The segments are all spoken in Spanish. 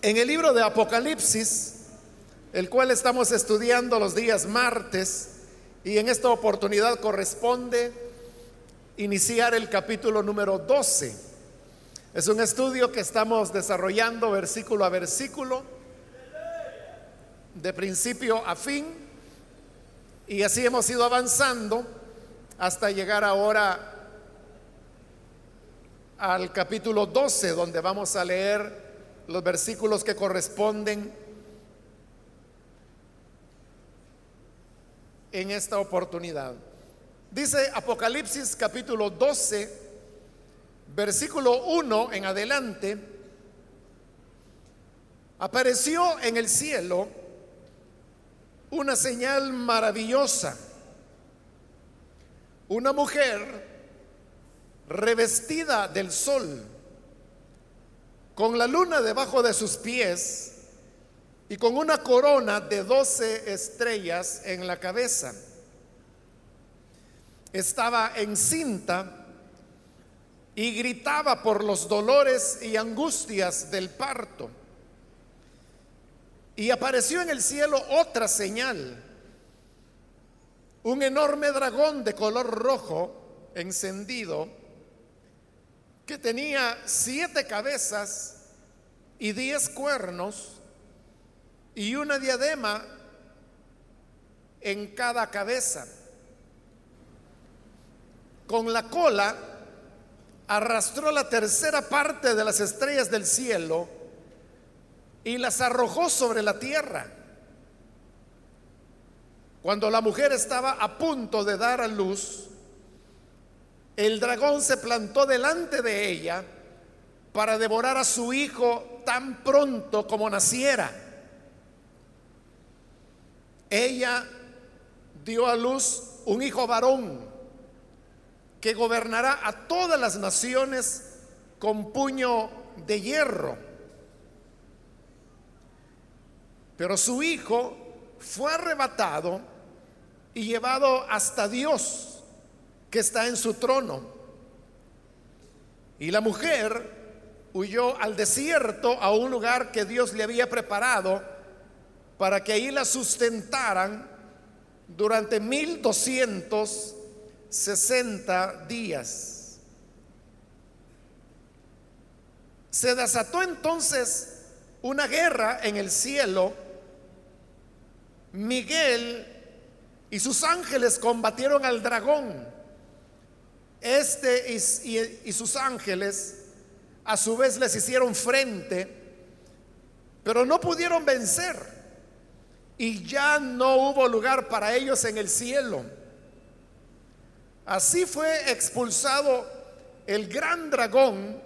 En el libro de Apocalipsis, el cual estamos estudiando los días martes, y en esta oportunidad corresponde iniciar el capítulo número 12. Es un estudio que estamos desarrollando versículo a versículo, de principio a fin, y así hemos ido avanzando hasta llegar ahora al capítulo 12, donde vamos a leer los versículos que corresponden en esta oportunidad. Dice Apocalipsis capítulo 12, versículo 1 en adelante, apareció en el cielo una señal maravillosa, una mujer revestida del sol con la luna debajo de sus pies y con una corona de doce estrellas en la cabeza. Estaba encinta y gritaba por los dolores y angustias del parto. Y apareció en el cielo otra señal, un enorme dragón de color rojo encendido que tenía siete cabezas y diez cuernos y una diadema en cada cabeza. Con la cola arrastró la tercera parte de las estrellas del cielo y las arrojó sobre la tierra. Cuando la mujer estaba a punto de dar a luz, el dragón se plantó delante de ella para devorar a su hijo tan pronto como naciera. Ella dio a luz un hijo varón que gobernará a todas las naciones con puño de hierro. Pero su hijo fue arrebatado y llevado hasta Dios que está en su trono. Y la mujer huyó al desierto, a un lugar que Dios le había preparado para que ahí la sustentaran durante 1260 días. Se desató entonces una guerra en el cielo. Miguel y sus ángeles combatieron al dragón este y, sus ángeles a su vez les hicieron frente, pero no pudieron vencer. Y ya no hubo lugar para ellos en el cielo. Así fue expulsado el gran dragón,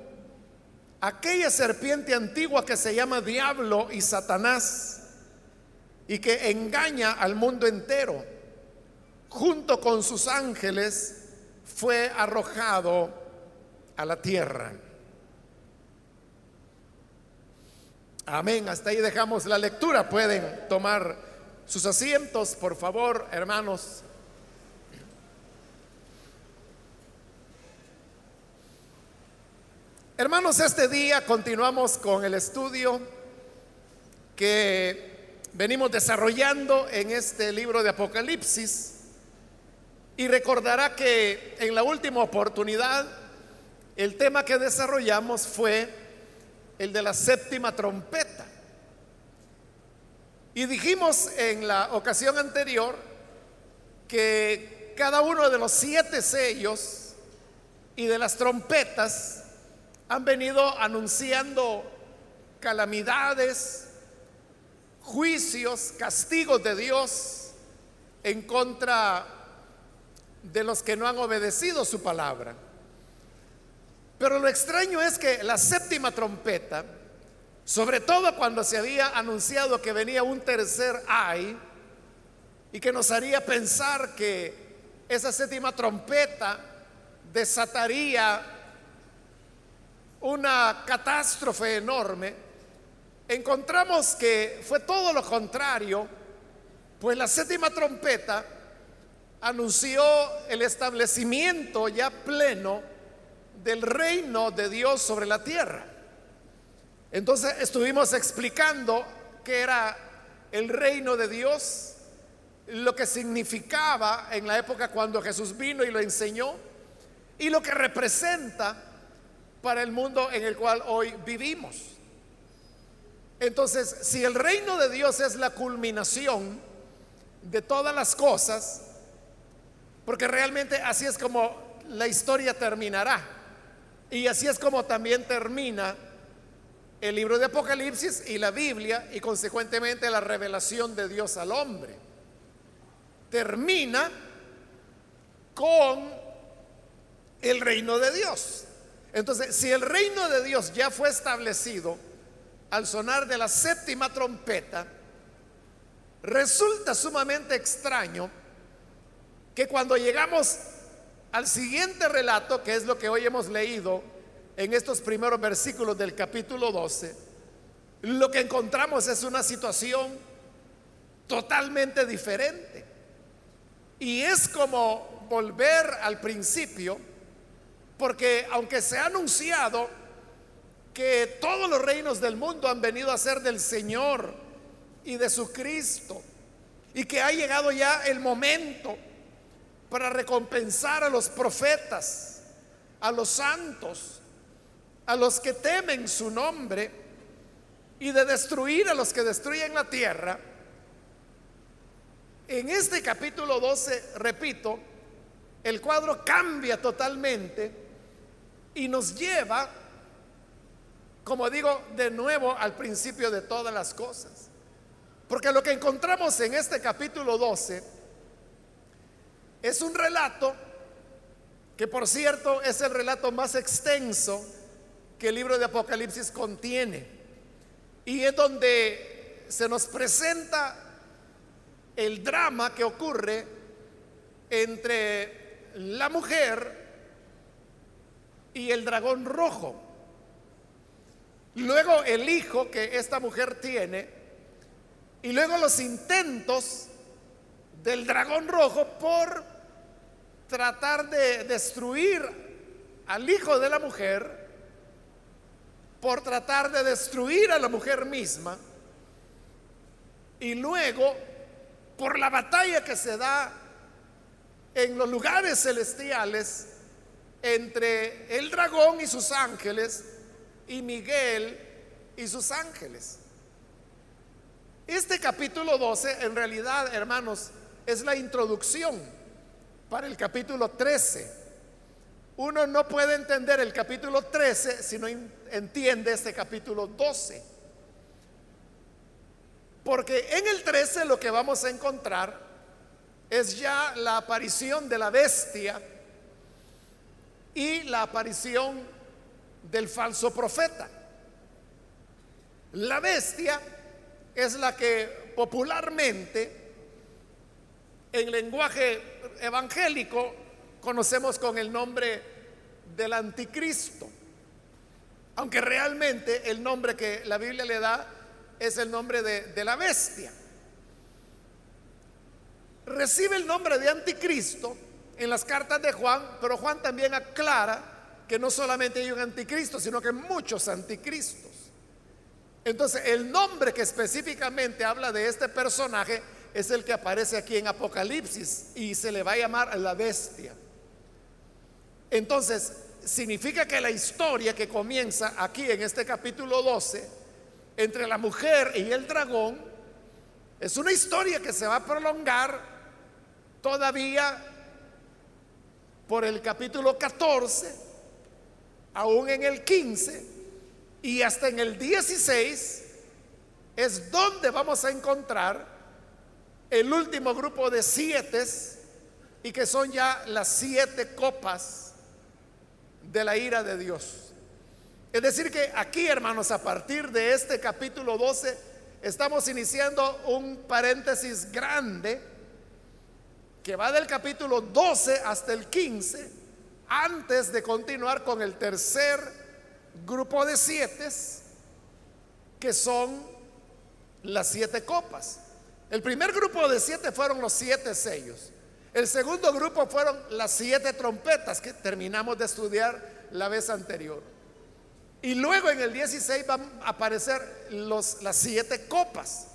aquella serpiente antigua que se llama Diablo y Satanás, y que engaña al mundo entero, junto con sus ángeles fue arrojado a la tierra. Amén. Hasta ahí dejamos la lectura. Pueden tomar sus asientos, por favor, hermanos. Hermanos, este día continuamos con el estudio que venimos desarrollando en este libro de Apocalipsis. Y recordará que en la última oportunidad el tema que desarrollamos fue el de la séptima trompeta. Y dijimos en la ocasión anterior que cada uno de los siete sellos y de las trompetas han venido anunciando calamidades, juicios, castigos de Dios en contra de los que no han obedecido su palabra. Pero lo extraño es que la séptima trompeta, sobre todo cuando se había anunciado que venía un tercer ay, y que nos haría pensar que esa séptima trompeta desataría una catástrofe enorme, encontramos que fue todo lo contrario, pues la séptima trompeta anunció el establecimiento ya pleno del reino de Dios sobre la tierra. Entonces estuvimos explicando qué era el reino de Dios, lo que significaba en la época cuando Jesús vino y lo enseñó y lo que representa para el mundo en el cual hoy vivimos. Entonces, si el reino de Dios es la culminación de todas las cosas, porque realmente así es como la historia terminará, y así es como también termina el libro de Apocalipsis y la Biblia y consecuentemente la revelación de Dios al hombre. Termina con el reino de Dios. Entonces, si el reino de Dios ya fue establecido al sonar de la séptima trompeta, resulta sumamente extraño que cuando llegamos al siguiente relato, que es lo que hoy hemos leído, en estos primeros versículos del capítulo 12, lo que encontramos es una situación totalmente diferente. Y es como volver al principio, porque aunque se ha anunciado que todos los reinos del mundo han venido a ser del Señor y de su Cristo, y que ha llegado ya el momento para recompensar a los profetas, a los santos, a los que temen su nombre y de destruir a los que destruyen la tierra, en este capítulo 12, repito, el cuadro cambia totalmente y nos lleva, como digo, de nuevo al principio de todas las cosas. Porque lo que encontramos en este capítulo 12 es un relato que por cierto es el relato más extenso que el libro de Apocalipsis contiene. Y es donde se nos presenta el drama que ocurre entre la mujer y el dragón rojo. Luego el hijo que esta mujer tiene y luego los intentos del dragón rojo por tratar de destruir al hijo de la mujer por tratar de destruir a la mujer misma y luego por la batalla que se da en los lugares celestiales entre el dragón y sus ángeles y Miguel y sus ángeles. Este capítulo 12 en realidad, hermanos, es la introducción para el capítulo 13 uno no puede entender el capítulo 13 si no entiende este capítulo 12. Porque en el 13 lo que vamos a encontrar es ya la aparición de la bestia y la aparición del falso profeta. La bestia es la que popularmente en lenguaje evangélico conocemos con el nombre del anticristo. Aunque realmente el nombre que la Biblia le da es el nombre de, la bestia. Recibe el nombre de anticristo en las cartas de Juan, pero Juan también aclara que no solamente hay un anticristo, sino que muchos anticristos. Entonces, el nombre que específicamente habla de este personaje es el que aparece aquí en Apocalipsis y se le va a llamar la bestia. Entonces, significa que la historia que comienza aquí en este capítulo 12, entre la mujer y el dragón, es una historia que se va a prolongar todavía por el capítulo 14, aún en el 15 y hasta en el 16 es donde vamos a encontrar el último grupo de siete y que son ya las siete copas de la ira de Dios. Es decir, que aquí, hermanos, a partir de este capítulo 12, estamos iniciando un paréntesis grande que va del capítulo 12 hasta el 15, antes de continuar con el tercer grupo de siete, que son las siete copas. El primer grupo de siete fueron los siete sellos. El segundo grupo fueron las siete trompetas que terminamos de estudiar la vez anterior. Y luego en el 16 van a aparecer los, las siete copas.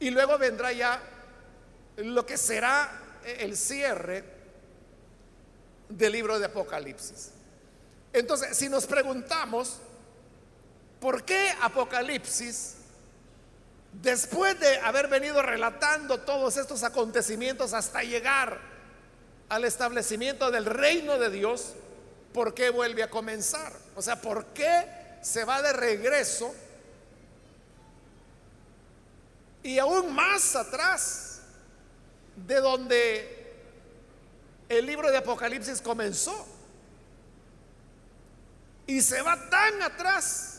Y luego vendrá ya lo que será el cierre del libro de Apocalipsis. Entonces, si nos preguntamos, ¿por qué Apocalipsis, después de haber venido relatando todos estos acontecimientos hasta llegar al establecimiento del reino de Dios, ¿por qué vuelve a comenzar? O sea, ¿por qué se va de regreso y aún más atrás de donde el libro de Apocalipsis comenzó. Y se va tan atrás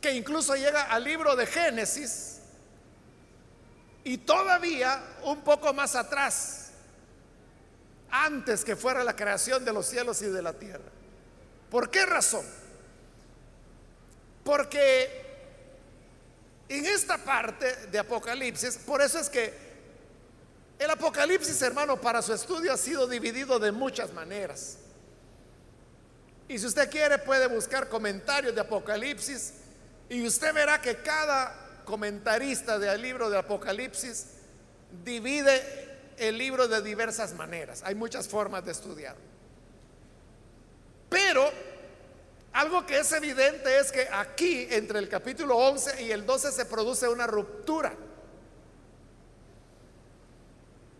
que incluso llega al libro de Génesis y todavía un poco más atrás, antes que fuera la creación de los cielos y de la tierra. ¿Por qué razón? Porque en esta parte de Apocalipsis, por eso es que el Apocalipsis, hermano, para su estudio ha sido dividido de muchas maneras. Y si usted quiere puede buscar comentarios de Apocalipsis y usted verá que cada comentarista del libro de Apocalipsis divide el libro de diversas maneras. Hay muchas formas de estudiar. Pero algo que es evidente es que aquí, entre el capítulo 11 y el 12, se produce una ruptura.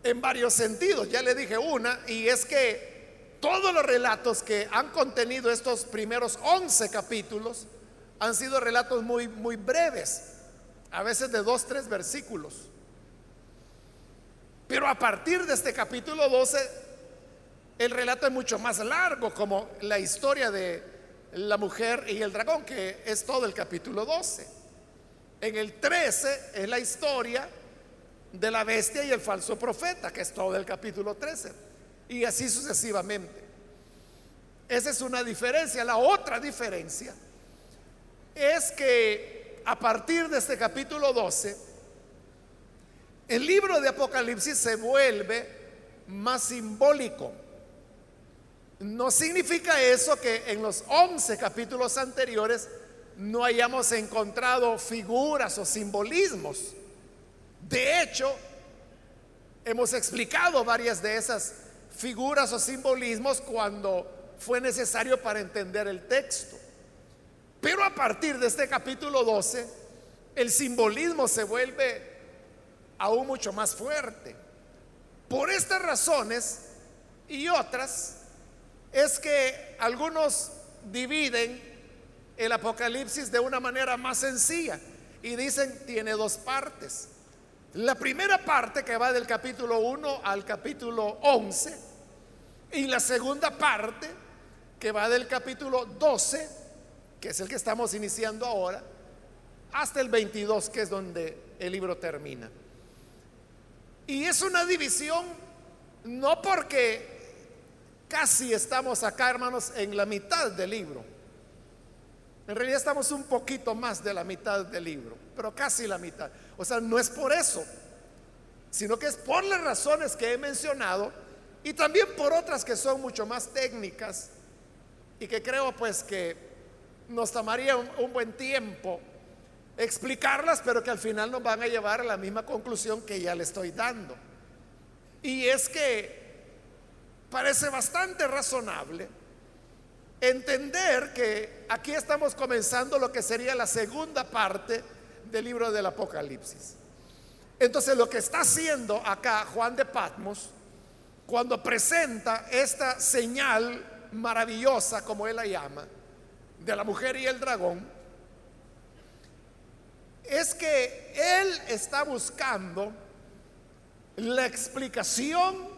En varios sentidos, ya le dije una, y es que todos los relatos que han contenido estos primeros 11 capítulos han sido relatos muy, muy breves, a veces de dos, tres versículos. Pero a partir de este capítulo 12, el relato es mucho más largo, como la historia de la mujer y el dragón, que es todo el capítulo 12. En el 13 es la historia de la bestia y el falso profeta, que es todo el capítulo 13. Y así sucesivamente. Esa es una diferencia. La otra diferencia es que a partir de este capítulo 12, el libro de Apocalipsis se vuelve más simbólico. No significa eso que en los 11 capítulos anteriores no hayamos encontrado figuras o simbolismos. De hecho, hemos explicado varias de esas figuras o simbolismos cuando fue necesario para entender el texto. Pero a partir de este capítulo 12, el simbolismo se vuelve aún mucho más fuerte. Por estas razones y otras, es que algunos dividen el Apocalipsis de una manera más sencilla y dicen tiene dos partes. La primera parte que va del capítulo 1 al capítulo 11 y la segunda parte que va del capítulo 12, que es el que estamos iniciando ahora, hasta el 22, que es donde el libro termina. Y es una división no porque Casi estamos acá, hermanos, en la mitad del libro. En realidad estamos un poquito más de la mitad del libro, pero casi la mitad. O sea, no es por eso, sino que es por las razones que he mencionado y también por otras que son mucho más técnicas y que creo pues que nos tomaría un, buen tiempo explicarlas, pero que al final nos van a llevar a la misma conclusión que ya le estoy dando. Y es que parece bastante razonable entender que aquí estamos comenzando lo que sería la segunda parte del libro del Apocalipsis. Entonces lo que está haciendo acá Juan de Patmos, cuando presenta esta señal maravillosa, como él la llama, de la mujer y el dragón, es que él está buscando la explicación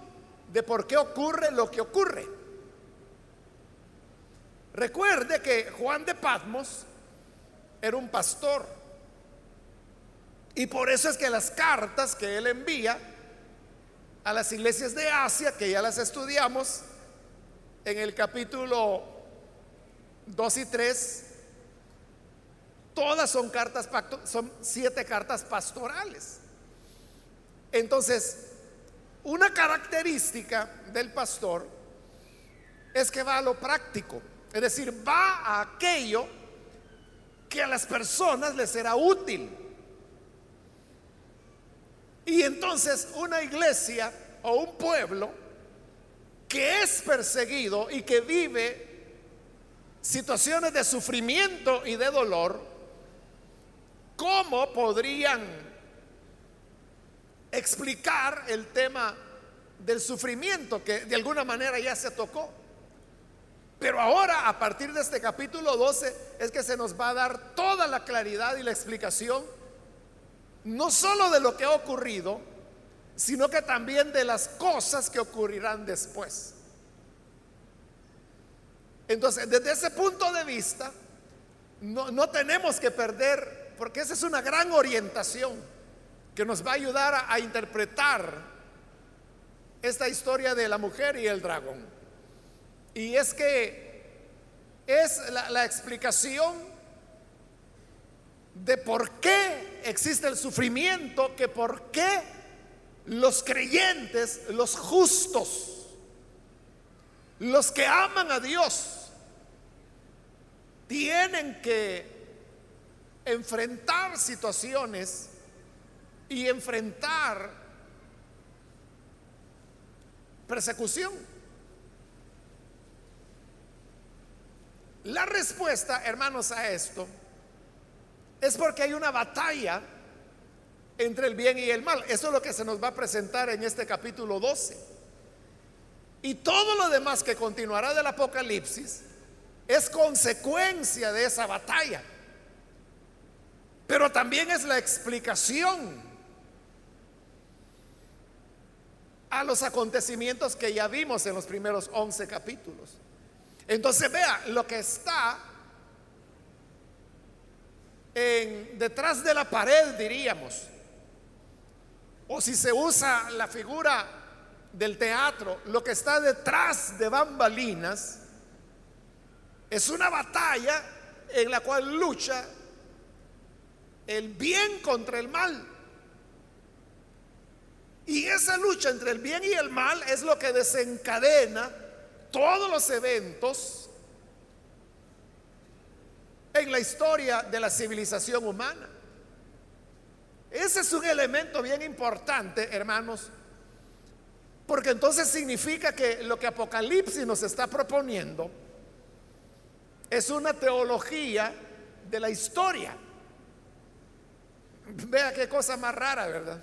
de por qué ocurre lo que ocurre. Recuerde que Juan de Patmos era un pastor. Y por eso es que las cartas que él envía a las iglesias de Asia, que ya las estudiamos en el capítulo 2 y 3, todas son cartas, son siete cartas pastorales. Entonces, una característica del pastor es que va a lo práctico. Es decir, va a aquello que a las personas les será útil. Y entonces una iglesia o un pueblo que es perseguido y que vive situaciones de sufrimiento y de dolor, ¿cómo podrían explicar el tema del sufrimiento que de alguna manera ya se tocó? Pero ahora, a partir de este capítulo 12, es que se nos va a dar toda la claridad y la explicación, no solo de lo que ha ocurrido, sino que también de las cosas que ocurrirán después. Entonces, desde ese punto de vista, no, tenemos que perder, porque esa es una gran orientación que nos va a ayudar a interpretar esta historia de la mujer y el dragón. Y es que es la, explicación de por qué existe el sufrimiento, que por qué los creyentes, los justos, los que aman a Dios, tienen que enfrentar situaciones y enfrentar persecución. La respuesta, hermanos, a esto es porque hay una batalla entre el bien y el mal. Eso es lo que se nos va a presentar en este capítulo 12. Y todo lo demás que continuará del Apocalipsis es consecuencia de esa batalla. Pero también es la explicación a los acontecimientos que ya vimos en los primeros 11 capítulos. Entonces vea, lo que está en, detrás de la pared, diríamos, o si se usa la figura del teatro, lo que está detrás de bambalinas, es una batalla en la cual lucha el bien contra el mal. Y esa lucha entre el bien y el mal es lo que desencadena todos los eventos en la historia de la civilización humana. Ese es un elemento bien importante, hermanos, porque entonces significa que lo que Apocalipsis nos está proponiendo es una teología de la historia. Vea qué cosa más rara, ¿verdad?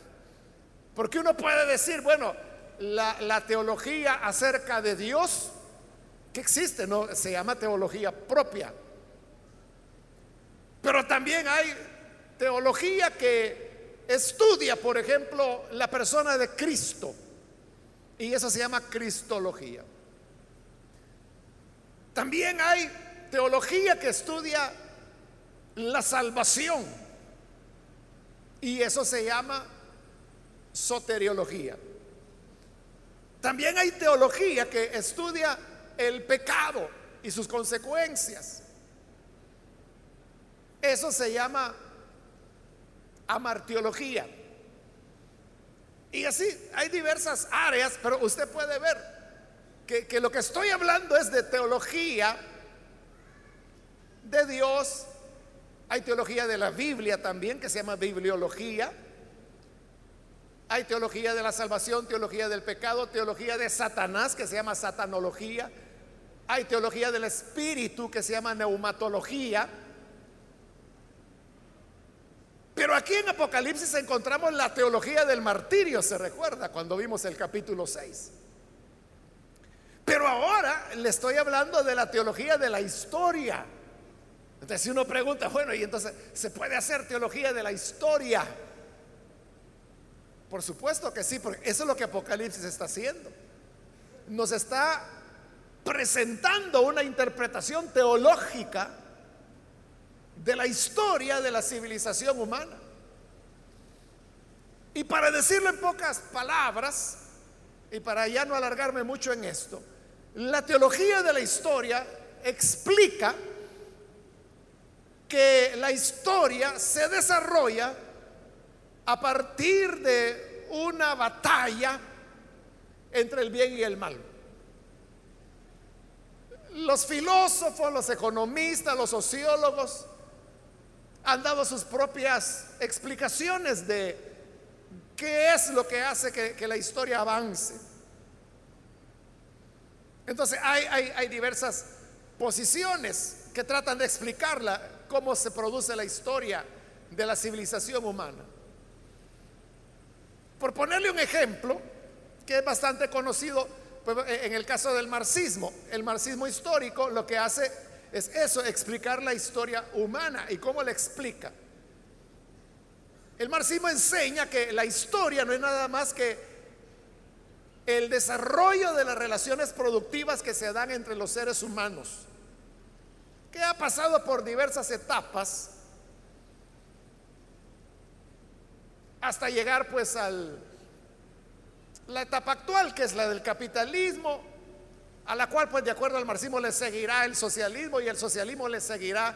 Porque uno puede decir, bueno, la, la teología acerca de Dios que existe, no se llama teología propia. Pero también hay teología que estudia, por ejemplo, la persona de Cristo. Y eso se llama cristología. También hay teología que estudia la salvación. Y eso se llama soteriología. También hay teología que estudia el pecado y sus consecuencias. Eso se llama amartiología. Y así hay diversas áreas, pero usted puede ver que, que, lo que estoy hablando es de teología de Dios. Hay teología de la Biblia también, que se llama bibliología. Hay teología de la salvación, teología del pecado, teología de Satanás, que se llama satanología hay teología del espíritu que se llama neumatología. Pero aquí en Apocalipsis encontramos la teología del martirio, se recuerda cuando vimos el capítulo 6. Pero ahora le estoy hablando de la teología de la historia. Entonces si uno pregunta, bueno, y entonces, ¿se puede hacer teología de la historia? Por supuesto que sí, porque eso es lo que Apocalipsis está haciendo. Nos está presentando una interpretación teológica de la historia de la civilización humana. Y para decirlo en pocas palabras, y para ya no alargarme mucho en esto, la teología de la historia explica que la historia se desarrolla a partir de una batalla entre el bien y el mal. Los filósofos, los economistas, los sociólogos han dado sus propias explicaciones de qué es lo que hace que, la historia avance. Entonces hay, hay diversas posiciones que tratan de explicarla, cómo se produce la historia de la civilización humana. Por ponerle un ejemplo, que es bastante conocido pues, en el caso del marxismo, el marxismo histórico lo que hace es eso, explicar la historia humana. ¿Y cómo la explica? El marxismo enseña que la historia no es nada más que el desarrollo de las relaciones productivas que se dan entre los seres humanos, que ha pasado por diversas etapas hasta llegar pues al la etapa actual que es la del capitalismo, a la cual pues de acuerdo al marxismo le seguirá el socialismo y el socialismo le seguirá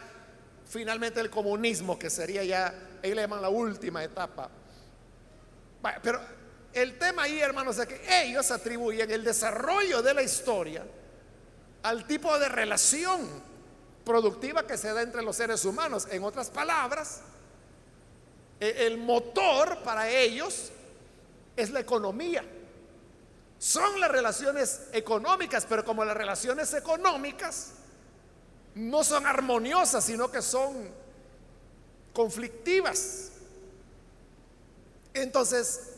finalmente el comunismo, que sería ya, ahí le llaman la última etapa. Pero el tema ahí, hermanos, es que ellos atribuyen el desarrollo de la historia al tipo de relación productiva que se da entre los seres humanos. En otras palabras, e, el motor para ellos es la economía. Son las relaciones económicas, pero como las relaciones económicas no son armoniosas, sino que son conflictivas. Entonces,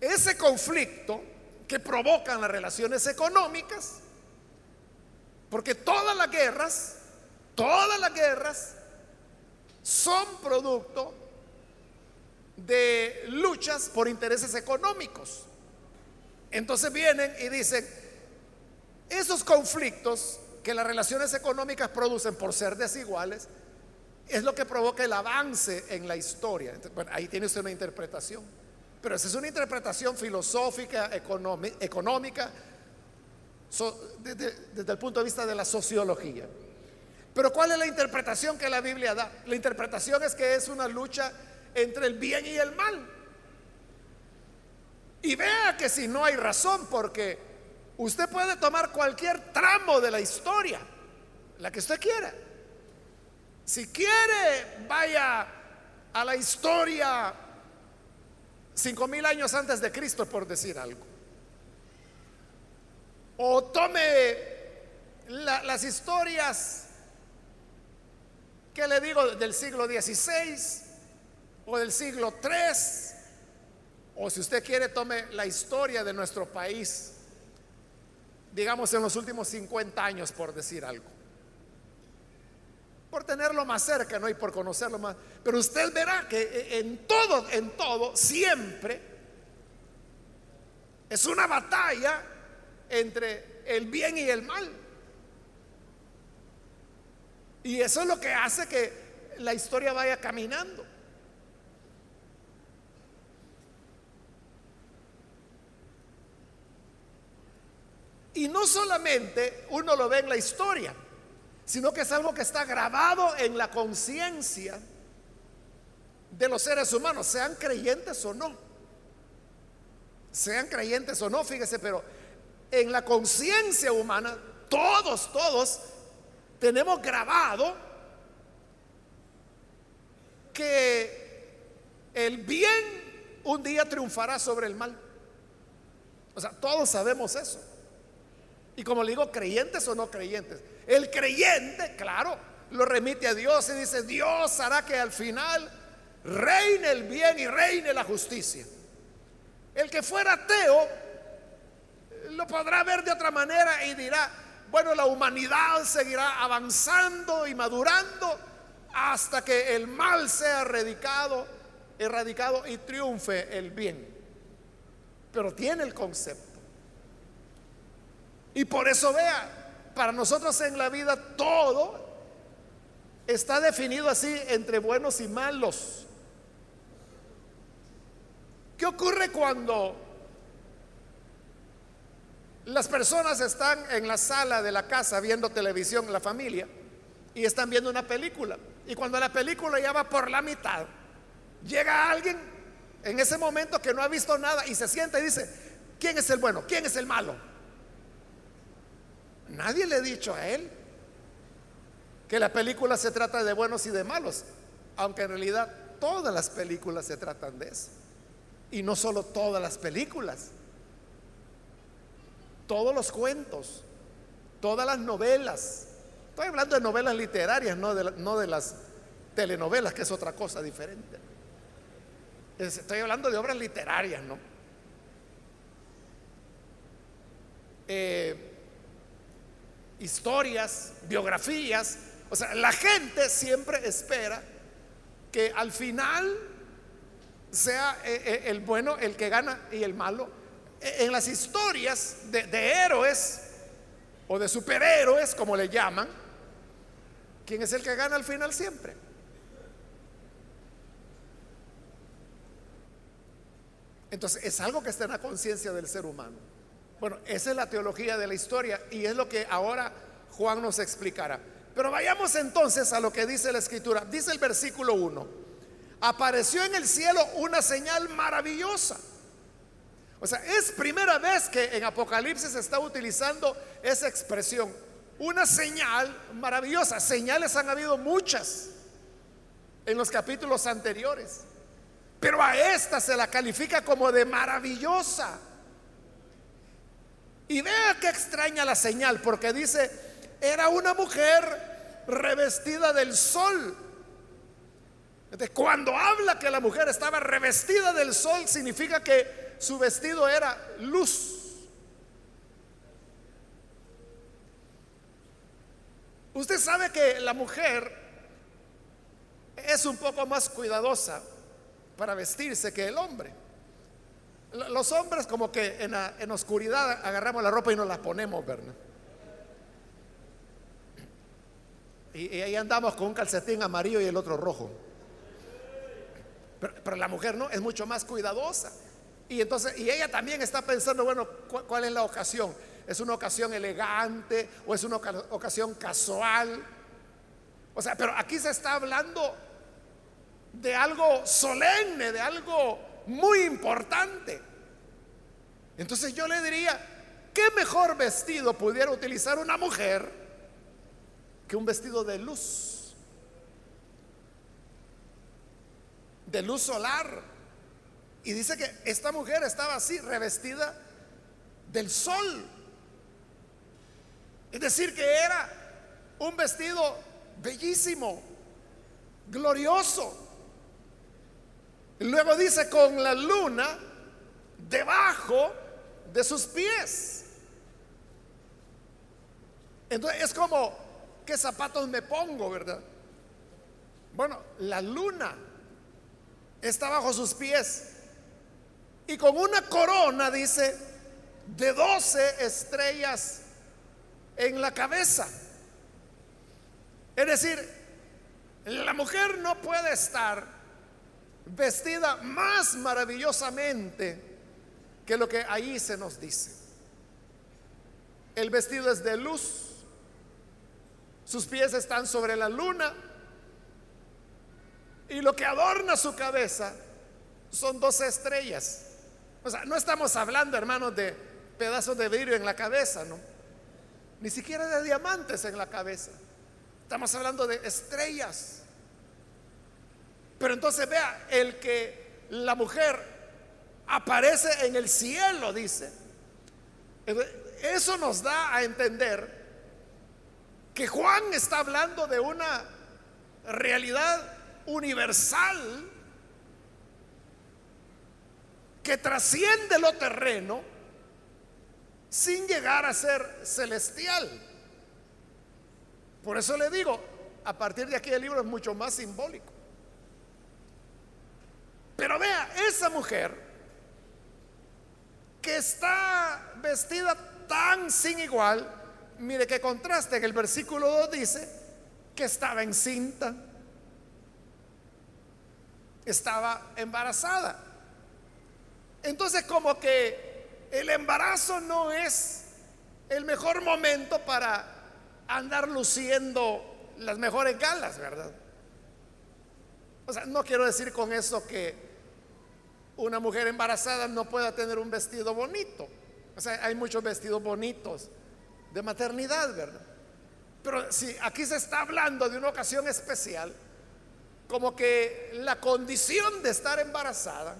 ese conflicto que provocan las relaciones económicas, porque todas las guerras, todas las guerras son producto de luchas por intereses económicos. Entonces vienen y dicen, esos conflictos que las relaciones económicas producen por ser desiguales, es lo que provoca el avance en la historia. bueno, ahí tiene usted una interpretación. Pero esa es una interpretación filosófica, económica, desde, el punto de vista de la sociología. Pero ¿cuál es la interpretación que la Biblia da? La interpretación es que es una lucha entre el bien y el mal. Y vea que si no hay razón, porque usted puede tomar cualquier tramo de la historia, la que usted quiera. Si quiere, vaya a la historia cinco mil años antes de Cristo, por decir algo. O tome las historias que le digo del siglo XVI o del siglo III o si usted quiere, tome la historia de nuestro país, digamos en los últimos 50 años, por decir algo. Por tenerlo más cerca, ¿no? Y por conocerlo más. Pero usted verá que en todo, en todo, siempre es una batalla entre el bien y el mal. Y eso es lo que hace que la historia vaya caminando. Y no solamente uno lo ve en la historia, sino que es algo que está grabado en la conciencia de los seres humanos, sean creyentes o no. Sean creyentes o no, fíjese, pero en la conciencia humana, todos, todos tenemos grabado que el bien un día triunfará sobre el mal. O sea, todos sabemos eso. Y como le digo, creyentes o no creyentes. El creyente, claro, lo remite a Dios y dice, Dios hará que al final reine el bien y reine la justicia. El que fuera ateo lo podrá ver de otra manera y dirá, bueno, la humanidad seguirá avanzando y madurando hasta que el mal sea erradicado, y triunfe el bien. Pero tiene el concepto. Y por eso vea, para nosotros en la vida todo está definido así entre buenos y malos. ¿Qué ocurre cuando las personas están en la sala de la casa viendo televisión, la familia, y están viendo una película? Y cuando la película ya va por la mitad, llega alguien en ese momento que no ha visto nada y se siente y dice, ¿quién es el bueno? ¿Quién es el malo? nadie le ha dicho a él que la película se trata de buenos y de malos, aunque en realidad todas las películas se tratan de eso. Y no solo todas las películas, todos los cuentos, todas las novelas. Estoy hablando de novelas literarias, no de, no de las telenovelas, que es otra cosa diferente. Estoy hablando de obras literarias, ¿no? Eh, historias, biografías. O sea, la gente siempre espera que al final sea eh, eh, el bueno el que gana y el malo. En las historias de, de héroes o de superhéroes, como le llaman, ¿quién es el que gana al final siempre? Entonces es algo que está en la conciencia del ser humano. Bueno, esa es la teología de la historia y es lo que ahora Juan nos explicará. Pero vayamos entonces a lo que dice la escritura. Dice el versículo 1, apareció en el cielo una señal maravillosa. O sea, es primera vez que en Apocalipsis se está utilizando esa expresión. Una señal maravillosa. Señales han habido muchas en los capítulos anteriores. Pero a esta se la califica como de maravillosa. Y vea qué extraña la señal, porque dice, era una mujer revestida del sol. Cuando habla que la mujer estaba revestida del sol, significa que su vestido era luz. Usted sabe que la mujer es un poco más cuidadosa para vestirse que el hombre. Los hombres como que en oscuridad agarramos la ropa y nos la ponemos, ¿verdad? Y, ahí andamos con un calcetín amarillo y el otro rojo. Pero, la mujer no, es mucho más cuidadosa. Y entonces, y ella también está pensando, bueno, ¿cuál, es la ocasión? ¿Es una ocasión elegante o es una ocasión casual? O sea, pero aquí se está hablando de algo solemne, de algo muy importante. Entonces yo le diría, ¿qué mejor vestido pudiera utilizar una mujer que un vestido de luz? De luz solar. Y dice que esta mujer estaba así, revestida del sol. Es decir, que era un vestido bellísimo, glorioso. Luego dice con la luna debajo de sus pies. Entonces es como, ¿qué zapatos me pongo, verdad? Bueno, la luna está bajo sus pies. Y con una corona, dice, de 12 estrellas en la cabeza. Es decir, la mujer no puede estar vestida más maravillosamente que lo que ahí se nos dice. El vestido es de luz, sus pies están sobre la luna y lo que adorna su cabeza son dos estrellas. O sea, no estamos hablando, hermanos, de pedazos de vidrio en la cabeza, ¿no? Ni siquiera de diamantes en la cabeza. Estamos hablando de estrellas. Pero entonces vea, el que la mujer aparece en el cielo, dice. Eso nos da a entender que Juan está hablando de una realidad universal que trasciende lo terreno sin llegar a ser celestial. Por eso le digo, a partir de aquí el libro es mucho más simbólico. Pero vea, esa mujer que está vestida tan sin igual, mire que contraste, en el versículo 2 dice que estaba encinta, estaba embarazada. Entonces como que el embarazo no es el mejor momento para andar luciendo las mejores galas, ¿verdad? O sea, no quiero decir con eso que una mujer embarazada no pueda tener un vestido bonito. O sea, hay muchos vestidos bonitos de maternidad, ¿verdad? Pero si aquí se está hablando de una ocasión especial, como que la condición de estar embarazada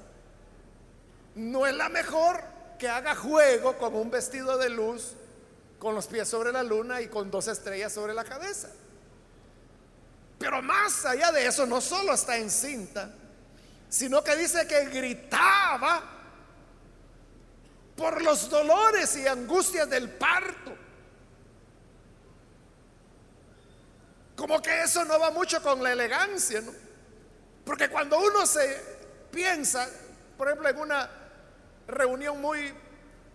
no es la mejor que haga juego con un vestido de luz, con los pies sobre la luna y con dos estrellas sobre la cabeza. Pero más allá de eso, no solo está encinta, sino que dice que gritaba por los dolores y angustias del parto. Como que eso no va mucho con la elegancia, ¿no? Porque cuando uno se piensa, por ejemplo, en una reunión muy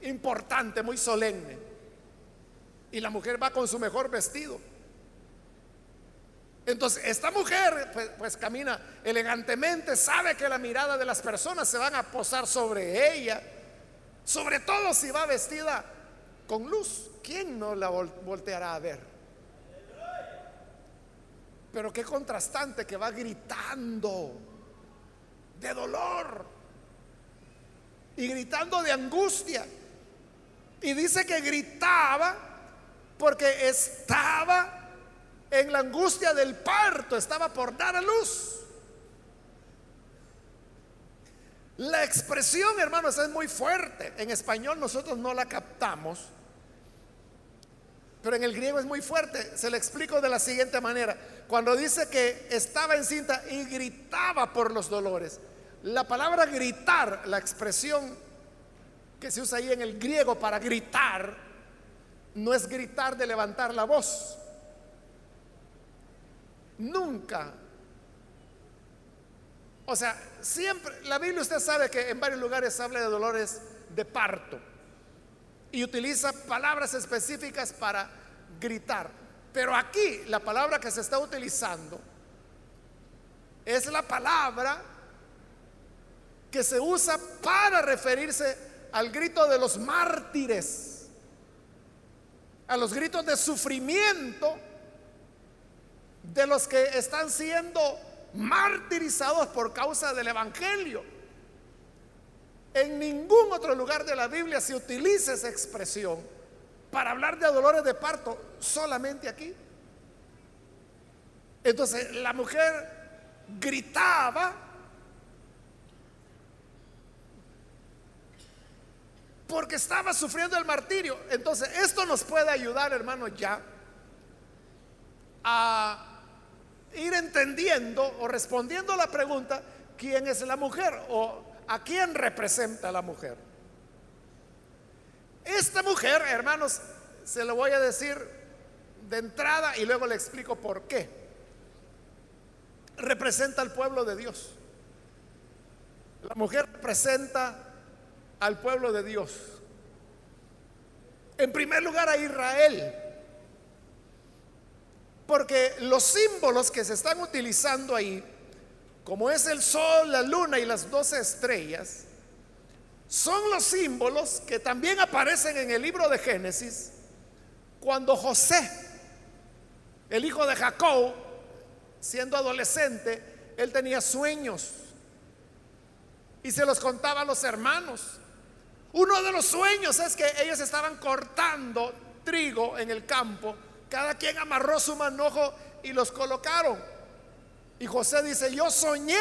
importante, muy solemne, y la mujer va con su mejor vestido, entonces, esta mujer pues, pues, camina elegantemente, sabe que la mirada de las personas se van a posar sobre ella, sobre todo si va vestida con luz. ¿Quién no la volteará a ver? Pero qué contrastante que va gritando de dolor y gritando de angustia. Y dice que gritaba porque estaba en la angustia del parto, estaba por dar a luz. La expresión, hermanos, es muy fuerte. En español nosotros no la captamos, pero en el griego es muy fuerte. Se le explico de la siguiente manera. Cuando dice que estaba encinta y gritaba por los dolores, la palabra gritar, la expresión que se usa ahí en el griego para gritar, no es gritar de levantar la voz. Nunca. O sea, siempre, la Biblia usted sabe que en varios lugares habla de dolores de parto y utiliza palabras específicas para gritar. Pero aquí la palabra que se está utilizando es la palabra que se usa para referirse al grito de los mártires, a los gritos de sufrimiento de los que están siendo martirizados por causa del Evangelio. En ningún otro lugar de la Biblia se utiliza esa expresión para hablar de dolores de parto, solamente aquí. Entonces la mujer gritaba porque estaba sufriendo el martirio. Entonces esto nos puede ayudar, hermano, ya a ir entendiendo o respondiendo a la pregunta, ¿quién es la mujer? o a quién representa la mujer. Esta mujer, hermanos, se lo voy a decir de entrada y luego le explico por qué. Representa al pueblo de Dios. La mujer representa al pueblo de Dios. En primer lugar a Israel. Porque los símbolos que se están utilizando ahí, como es el sol, la luna y las doce estrellas, son los símbolos que también aparecen en el libro de Génesis cuando José, el hijo de Jacob, siendo adolescente, él tenía sueños y se los contaba a los hermanos. Uno de los sueños es que ellos estaban cortando trigo en el campo cada quien amarró su manojo y los colocaron. Y José dice, yo soñé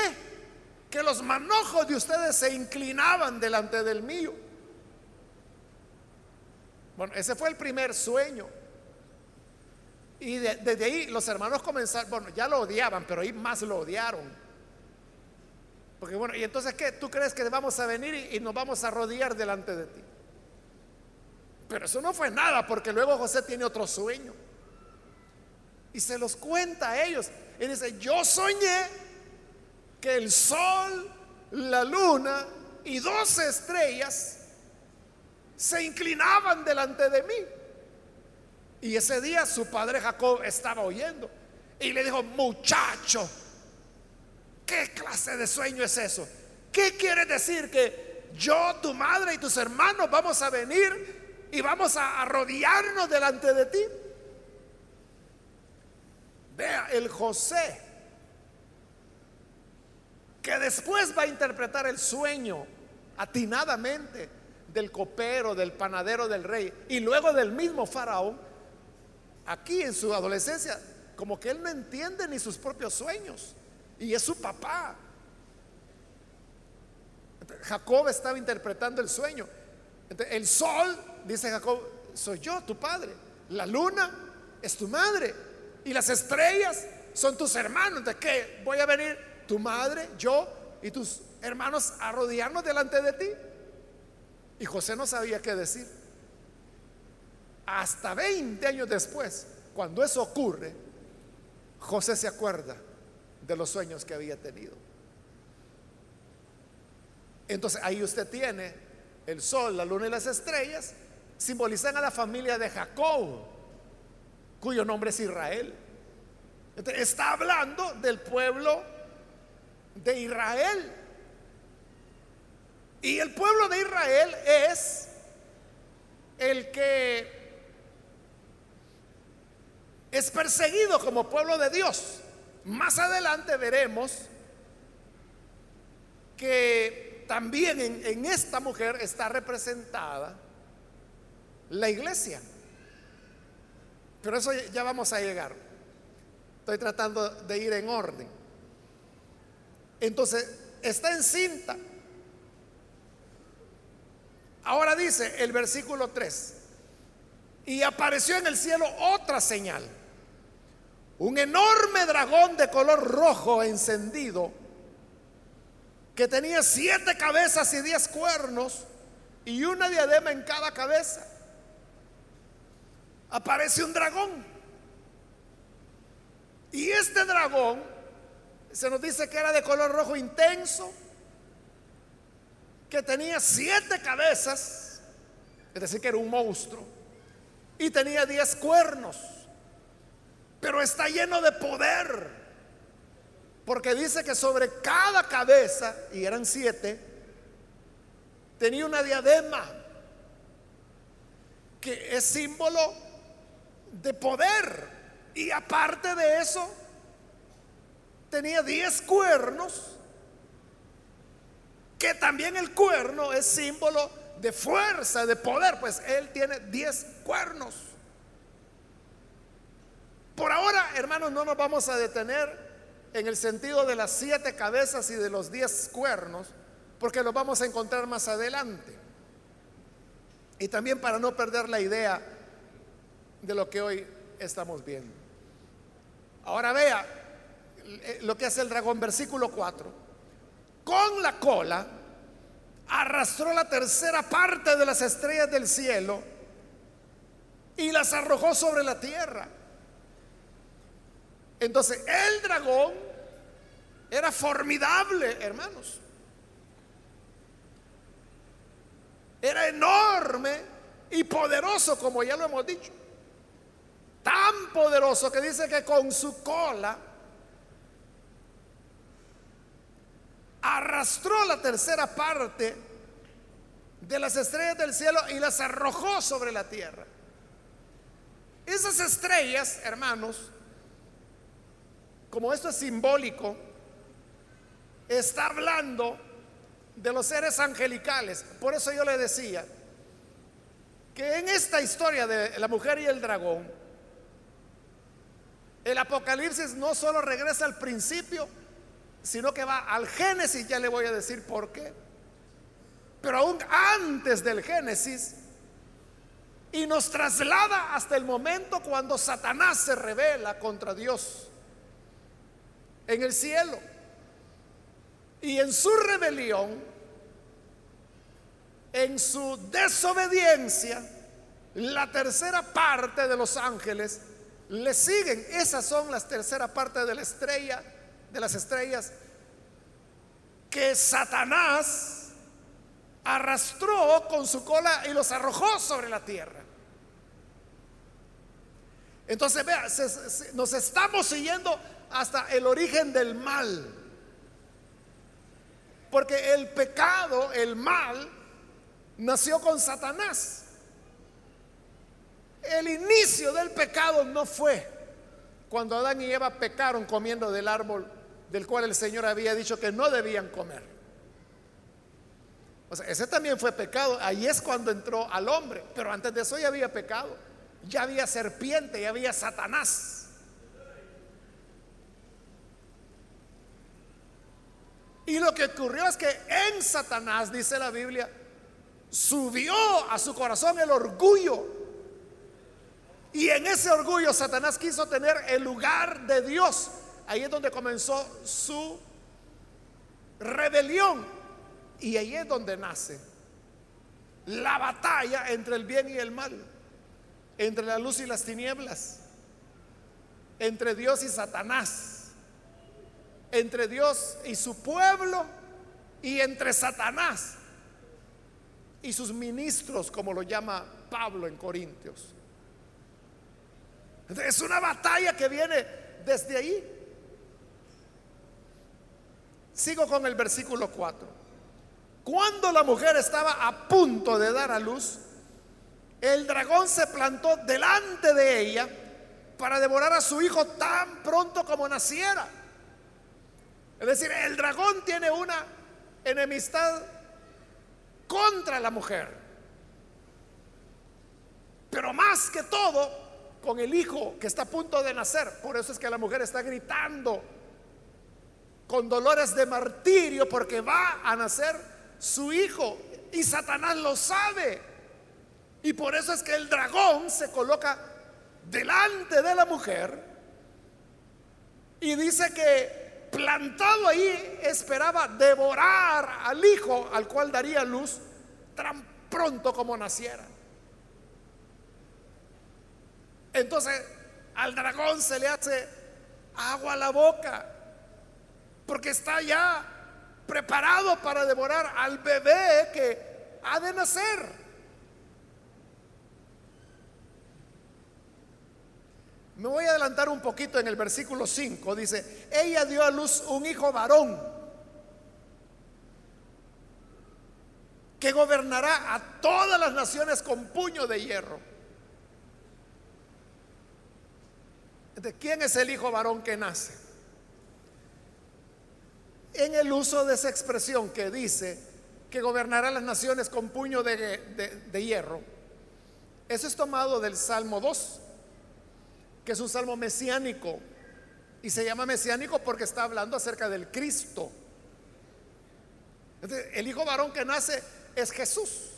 que los manojos de ustedes se inclinaban delante del mío. Bueno, ese fue el primer sueño. Y desde ahí los hermanos comenzaron, bueno, ya lo odiaban, pero ahí más lo odiaron. Porque bueno, ¿y entonces qué? ¿Tú crees que vamos a venir y, y nos vamos a rodear delante de ti? Pero eso no fue nada, porque luego José tiene otro sueño. Y se los cuenta a ellos. Y dice, yo soñé que el sol, la luna y dos estrellas se inclinaban delante de mí. Y ese día su padre Jacob estaba oyendo. Y le dijo, muchacho, ¿qué clase de sueño es eso? ¿Qué quiere decir que yo, tu madre y tus hermanos vamos a venir y vamos a rodearnos delante de ti? Vea, el José, que después va a interpretar el sueño atinadamente, del copero, del panadero del rey y luego del mismo faraón, aquí en su adolescencia, como que él no entiende ni sus propios sueños y es su papá. Jacob estaba interpretando el sueño. el sol, dice Jacob, soy yo, tu padre. La luna es tu madre. Y las estrellas son tus hermanos. ¿De qué? Voy a venir tu madre, yo y tus hermanos a rodearnos delante de ti. Y José no sabía qué decir. Hasta 20 años después, cuando eso ocurre, José se acuerda de los sueños que había tenido. Entonces ahí usted tiene el sol, la luna y las estrellas, simbolizan a la familia de Jacob, cuyo nombre es Israel. está hablando del pueblo de Israel. Y el pueblo de Israel es el que es perseguido como pueblo de Dios. Más adelante veremos que también en, esta mujer está representada la iglesia. Pero eso ya vamos a llegar. Estoy tratando de ir en orden. Entonces, está encinta. Ahora dice el versículo 3, y apareció en el cielo otra señal, un enorme dragón de color rojo encendido, que tenía siete cabezas y diez cuernos y una diadema en cada cabeza. Aparece un dragón. Y este dragón se nos dice que era de color rojo intenso, que tenía siete cabezas, es decir, que era un monstruo, y tenía diez cuernos, pero está lleno de poder, porque dice que sobre cada cabeza, y eran siete, tenía una diadema, que es símbolo de poder, y aparte de eso, tenía diez cuernos, que también el cuerno es símbolo de fuerza, de poder, pues él tiene diez cuernos. Por ahora, hermanos, no nos vamos a detener en el sentido de las siete cabezas y de los diez cuernos, porque los vamos a encontrar más adelante. Y también para no perder la idea de lo que hoy estamos viendo. Ahora vea lo que hace el dragón, versículo 4 con la cola arrastró la tercera parte de las estrellas del cielo y las arrojó sobre la tierra. Entonces el dragón era formidable, hermanos. Era enorme y poderoso, como ya lo hemos dicho. Tan poderoso que dice que con su cola arrastró la tercera parte de las estrellas del cielo y las arrojó sobre la tierra. Esas estrellas, hermanos, como esto es simbólico, está hablando de los seres angelicales. Por eso yo le decía que en esta historia de la mujer y el dragón, el Apocalipsis no solo regresa al principio, sino que va al Génesis, ya le voy a decir por qué. Pero aún antes del Génesis, y nos traslada hasta el momento cuando Satanás se revela contra Dios en el cielo. Y en su rebelión, en su desobediencia, la tercera parte de los ángeles le siguen. Esas son las tercera parte de la estrella de las estrellas que Satanás arrastró con su cola y los arrojó sobre la tierra. Entonces, vea, nos estamos siguiendo hasta el origen del mal. Porque el pecado, el mal, nació con Satanás. El inicio del pecado no fue cuando Adán y Eva pecaron comiendo del árbol del cual el Señor había dicho que no debían comer. O sea, ese también fue pecado. Ahí es cuando entró al hombre. Pero antes de eso ya había pecado. Ya había serpiente, ya había Satanás. Y lo que ocurrió es que en Satanás, dice la Biblia, subió a su corazón el orgullo. Y en ese orgullo Satanás quiso tener el lugar de Dios. Ahí es donde comenzó su rebelión. Y ahí es donde nace la batalla entre el bien y el mal, entre la luz y las tinieblas, entre Dios y Satanás, entre Dios y su pueblo y entre Satanás y sus ministros, como lo llama Pablo en Corintios. Es una batalla que viene desde ahí. Sigo con el versículo 4. Cuando la mujer estaba a punto de dar a luz, el dragón se plantó delante de ella para devorar a su hijo tan pronto como naciera. Es decir, el dragón tiene una enemistad contra la mujer. Pero más que todo, con el hijo que está a punto de nacer. Por eso es que la mujer está gritando con dolores de martirio porque va a nacer su hijo. Y Satanás lo sabe. Y por eso es que el dragón se coloca delante de la mujer y dice que plantado ahí esperaba devorar al hijo al cual daría luz tan pronto como naciera. Entonces al dragón se le hace agua a la boca porque está ya preparado para devorar al bebé que ha de nacer. Me voy a adelantar un poquito en el versículo 5. Dice, ella dio a luz un hijo varón que gobernará a todas las naciones con puño de hierro. ¿De quién es el hijo varón que nace? en el uso de esa expresión que dice que gobernará las naciones con puño de, hierro, eso es tomado del Salmo 2, que es un salmo mesiánico, y se llama mesiánico porque está hablando acerca del Cristo. el hijo varón que nace es Jesús.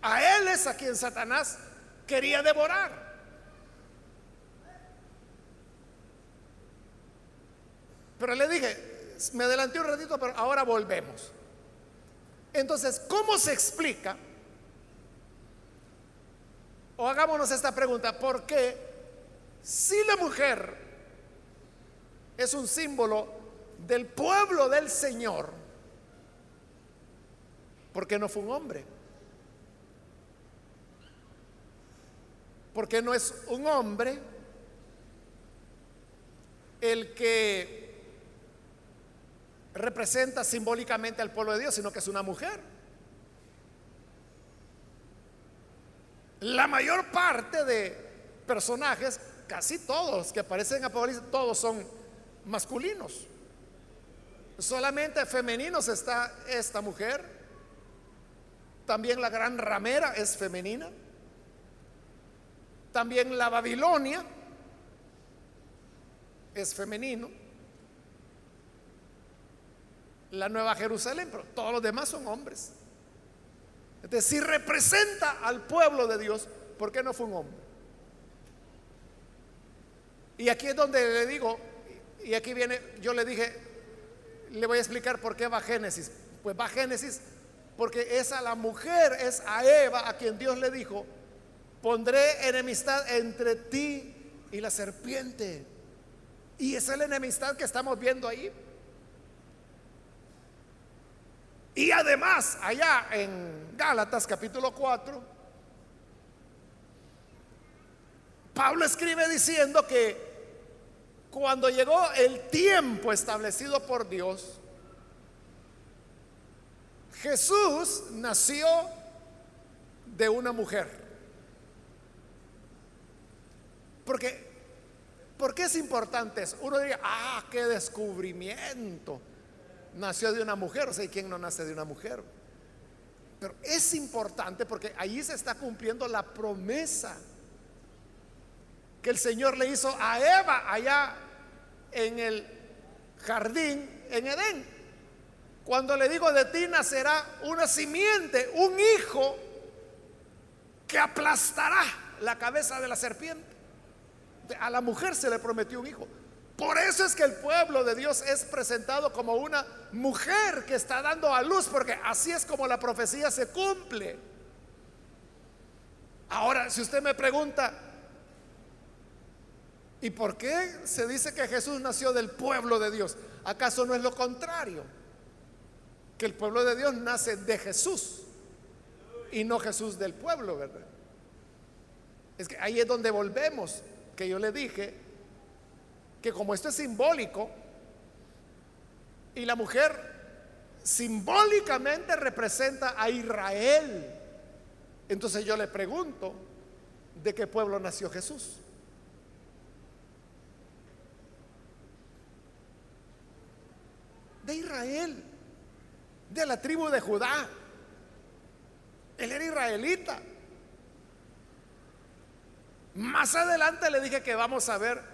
A él es a quien Satanás quería devorar. Pero le dije, me adelanté un ratito, pero ahora volvemos. Entonces, ¿cómo se explica? O hagámonos esta pregunta, ¿por qué si la mujer es un símbolo del pueblo del Señor, ¿por qué no fue un hombre? Porque no es un hombre el que representa simbólicamente al pueblo de Dios, sino que es una mujer. La mayor parte de personajes, casi todos que aparecen en Apocalipsis, todos son masculinos. Solamente femeninos está esta mujer. También la gran ramera es femenina. También la Babilonia es femenino la Nueva Jerusalén, pero todos los demás son hombres. Entonces, si representa al pueblo de Dios, ¿por qué no fue un hombre? Y aquí es donde le digo, y aquí viene, yo le dije, le voy a explicar por qué va Génesis. Pues va Génesis porque es a la mujer, es a Eva a quien Dios le dijo, pondré enemistad entre ti y la serpiente. Y esa es la enemistad que estamos viendo ahí. Y además, allá en Gálatas capítulo 4, Pablo escribe diciendo que cuando llegó el tiempo establecido por Dios, Jesús nació de una mujer. Porque, ¿por qué es importante eso? Uno diría, ah, qué descubrimiento nació de una mujer, o sea, ¿quién no nace de una mujer? Pero es importante porque ahí se está cumpliendo la promesa que el Señor le hizo a Eva allá en el jardín en Edén. Cuando le digo de ti nacerá una simiente, un hijo que aplastará la cabeza de la serpiente. A la mujer se le prometió un hijo. Por eso es que el pueblo de Dios es presentado como una mujer que está dando a luz, porque así es como la profecía se cumple. Ahora, si usted me pregunta, ¿y por qué se dice que Jesús nació del pueblo de Dios? ¿Acaso no es lo contrario? Que el pueblo de Dios nace de Jesús y no Jesús del pueblo, ¿verdad? Es que ahí es donde volvemos, que yo le dije que como esto es simbólico y la mujer simbólicamente representa a Israel, entonces yo le pregunto, ¿de qué pueblo nació Jesús? De Israel, de la tribu de Judá. Él era israelita. Más adelante le dije que vamos a ver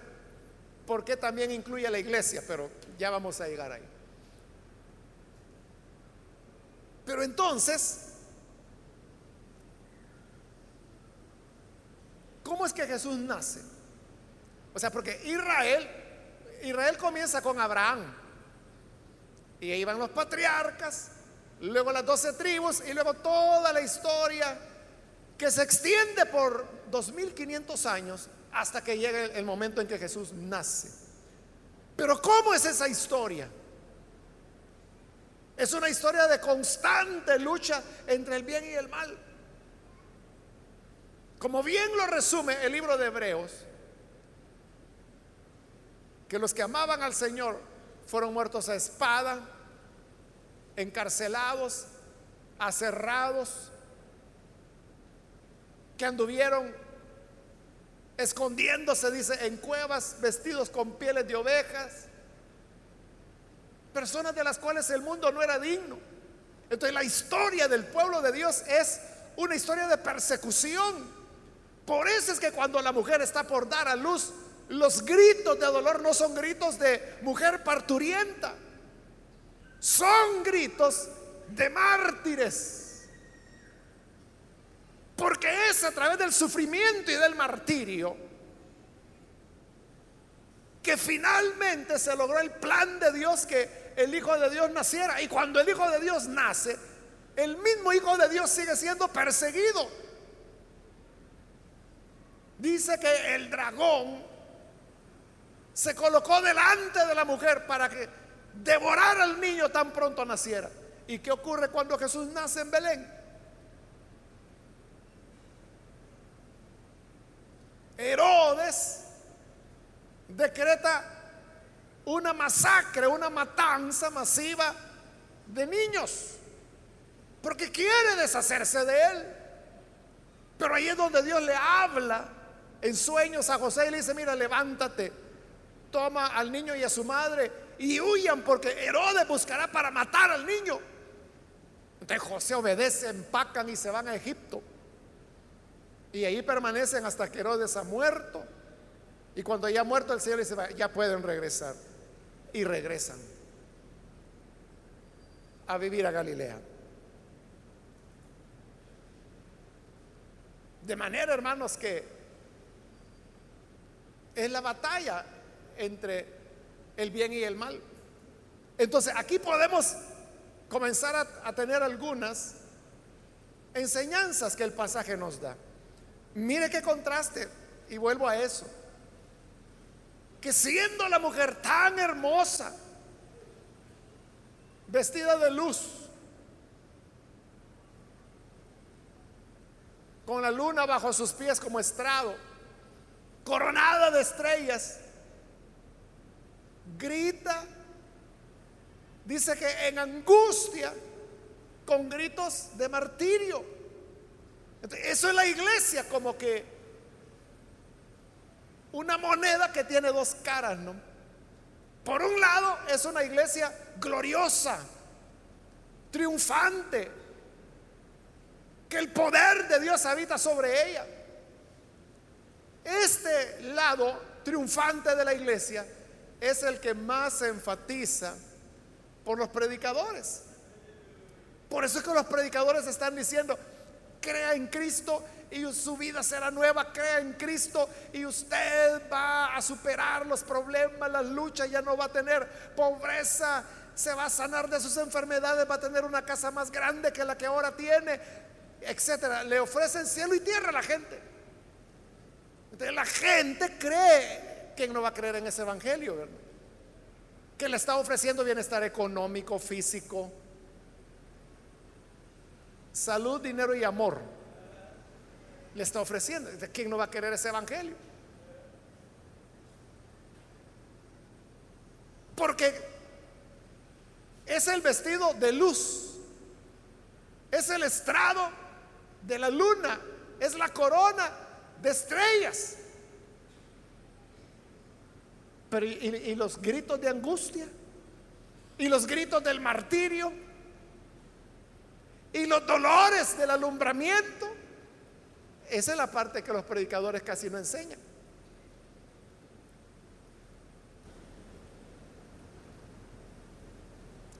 porque también incluye a la iglesia, pero ya vamos a llegar ahí. Pero entonces, ¿cómo es que Jesús nace? O sea, porque Israel, Israel comienza con Abraham. Y ahí van los patriarcas, luego las doce tribus y luego toda la historia que se extiende por 2500 años hasta que llegue el momento en que Jesús nace. Pero ¿cómo es esa historia? Es una historia de constante lucha entre el bien y el mal. Como bien lo resume el libro de Hebreos, que los que amaban al Señor fueron muertos a espada, encarcelados, aserrados, que anduvieron escondiéndose, dice, en cuevas, vestidos con pieles de ovejas, personas de las cuales el mundo no era digno. Entonces la historia del pueblo de Dios es una historia de persecución. Por eso es que cuando la mujer está por dar a luz, los gritos de dolor no son gritos de mujer parturienta, son gritos de mártires porque es a través del sufrimiento y del martirio que finalmente se logró el plan de Dios que el Hijo de Dios naciera. Y cuando el Hijo de Dios nace, el mismo Hijo de Dios sigue siendo perseguido. Dice que el dragón se colocó delante de la mujer para que devorara al niño tan pronto naciera. ¿Y qué ocurre cuando Jesús nace en Belén? Herodes decreta una masacre, una matanza masiva de niños, porque quiere deshacerse de él. Pero ahí es donde Dios le habla en sueños a José y le dice, mira, levántate, toma al niño y a su madre y huyan porque Herodes buscará para matar al niño. Entonces José obedece, empacan y se van a Egipto. Y ahí permanecen hasta que Herodes ha muerto. Y cuando ya ha muerto el Señor dice, ya pueden regresar. Y regresan a vivir a Galilea. De manera, hermanos, que es la batalla entre el bien y el mal. Entonces, aquí podemos comenzar a, a tener algunas enseñanzas que el pasaje nos da. Mire qué contraste, y vuelvo a eso, que siendo la mujer tan hermosa, vestida de luz, con la luna bajo sus pies como estrado, coronada de estrellas, grita, dice que en angustia, con gritos de martirio. Eso es la iglesia como que una moneda que tiene dos caras, ¿no? Por un lado es una iglesia gloriosa, triunfante, que el poder de Dios habita sobre ella. Este lado triunfante de la iglesia es el que más se enfatiza por los predicadores. Por eso es que los predicadores están diciendo, crea en Cristo y su vida será nueva, crea en Cristo y usted va a superar los problemas, las luchas, ya no va a tener pobreza, se va a sanar de sus enfermedades, va a tener una casa más grande que la que ahora tiene, etcétera. Le ofrecen cielo y tierra a la gente. Entonces la gente cree, ¿quién no va a creer en ese evangelio? Que le está ofreciendo bienestar económico, físico, salud, dinero y amor. Le está ofreciendo. ¿Quién no va a querer ese evangelio? Porque es el vestido de luz, es el estrado de la luna, es la corona de estrellas. Pero y, los gritos de angustia, y los gritos del martirio, y los dolores del alumbramiento. Esa es la parte que los predicadores casi no enseñan.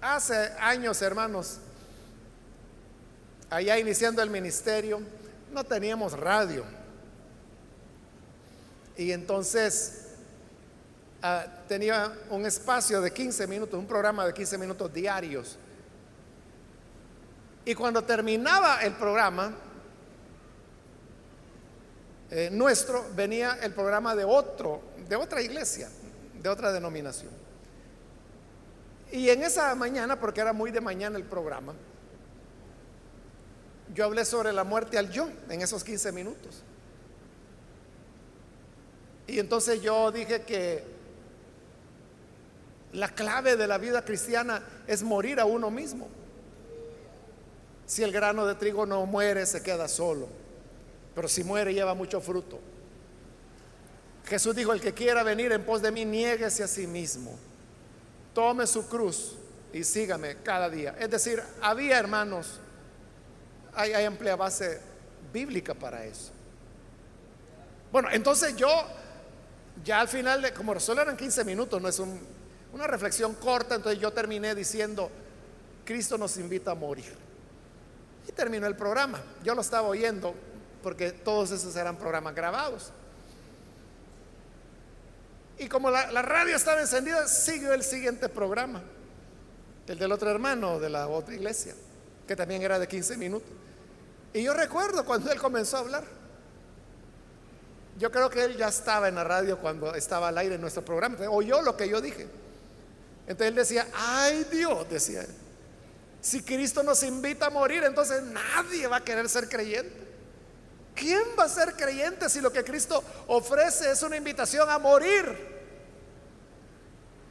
Hace años, hermanos, allá iniciando el ministerio, no teníamos radio. Y entonces ah, tenía un espacio de 15 minutos, un programa de 15 minutos diarios. Y cuando terminaba el programa eh, nuestro, venía el programa de otro, de otra iglesia, de otra denominación. Y en esa mañana, porque era muy de mañana el programa, yo hablé sobre la muerte al yo en esos 15 minutos. Y entonces yo dije que la clave de la vida cristiana es morir a uno mismo. Si el grano de trigo no muere, se queda solo. Pero si muere, lleva mucho fruto. Jesús dijo, el que quiera venir en pos de mí, niéguese a sí mismo tome su cruz y sígame cada día. Es decir, había hermanos, hay, hay amplia base bíblica para eso. Bueno, entonces yo, ya al final, de, como solo eran 15 minutos, no es una reflexión corta, entonces yo terminé diciendo, Cristo nos invita a morir. Terminó el programa. Yo lo estaba oyendo porque todos esos eran programas grabados. Y como la, radio estaba encendida, siguió el siguiente programa, el del otro hermano de la otra iglesia, que también era de 15 minutos. Y yo recuerdo cuando él comenzó a hablar. Yo creo que él ya estaba en la radio cuando estaba al aire en nuestro programa, oyó lo que yo dije. Entonces él decía, ay Dios, decía él, si Cristo nos invita a morir, entonces nadie va a querer ser creyente. ¿Quién va a ser creyente si lo que Cristo ofrece es una invitación a morir?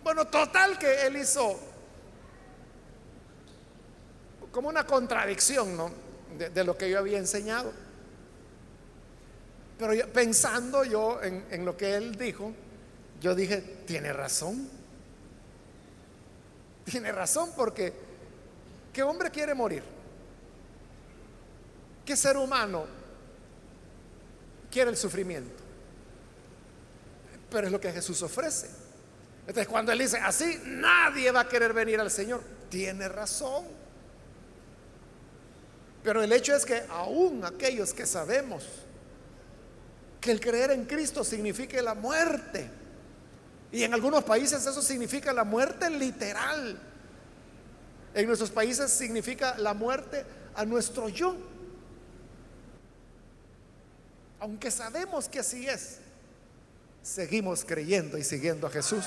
Bueno, total que él hizo como una contradicción ¿no? de, lo que yo había enseñado. Pero pensando yo en, en lo que él dijo, yo dije, tiene razón. Tiene razón porque ¿qué hombre quiere morir? ¿Qué ser humano quiere el sufrimiento? Pero es lo que Jesús ofrece. Entonces cuando él dice, así nadie va a querer venir al Señor, tiene razón. Pero el hecho es que aún aquellos que sabemos que el creer en Cristo significa la muerte, y en algunos países eso significa la muerte literal, en nuestros países significa la muerte a nuestro yo. Aunque sabemos que así es, seguimos creyendo y siguiendo a Jesús.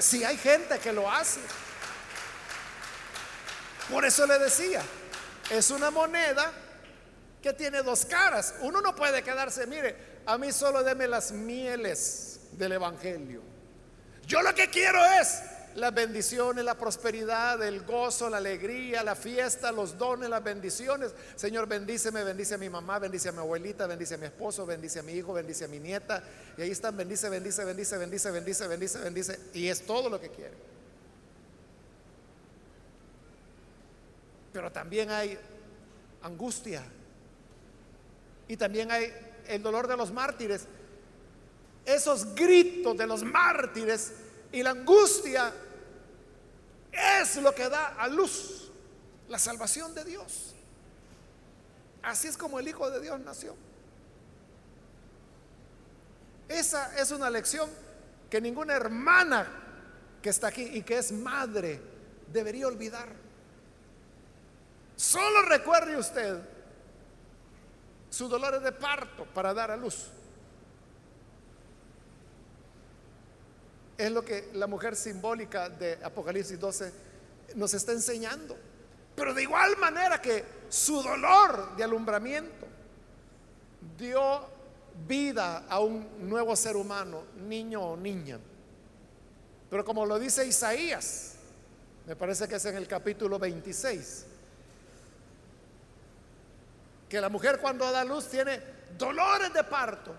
si hay gente que lo hace. Por eso le decía, es una moneda que tiene dos caras. Uno no puede quedarse, mire, a mí solo deme las mieles del Evangelio. Yo lo que quiero es las bendiciones, la prosperidad, el gozo, la alegría, la fiesta, los dones, las bendiciones. Señor, bendíceme, bendice a mi mamá, bendice a mi abuelita, bendice a mi esposo, bendice a mi hijo, bendice a mi nieta. Y ahí están, bendice, bendice, bendice, bendice, bendice, bendice, bendice. Y es todo lo que quiere. pero también hay angustia. Y también hay el dolor de los mártires. Esos gritos de los mártires y la angustia es lo que da a luz la salvación de Dios. Así es como el Hijo de Dios nació. Esa es una lección que ninguna hermana que está aquí y que es madre debería olvidar. Solo recuerde usted sus dolores de parto para dar a luz. Es lo que la mujer simbólica de Apocalipsis 12 nos está enseñando. Pero de igual manera que su dolor de alumbramiento dio vida a un nuevo ser humano, niño o niña. Pero como lo dice Isaías, me parece que es en el capítulo 26, que la mujer cuando da luz tiene dolores de parto,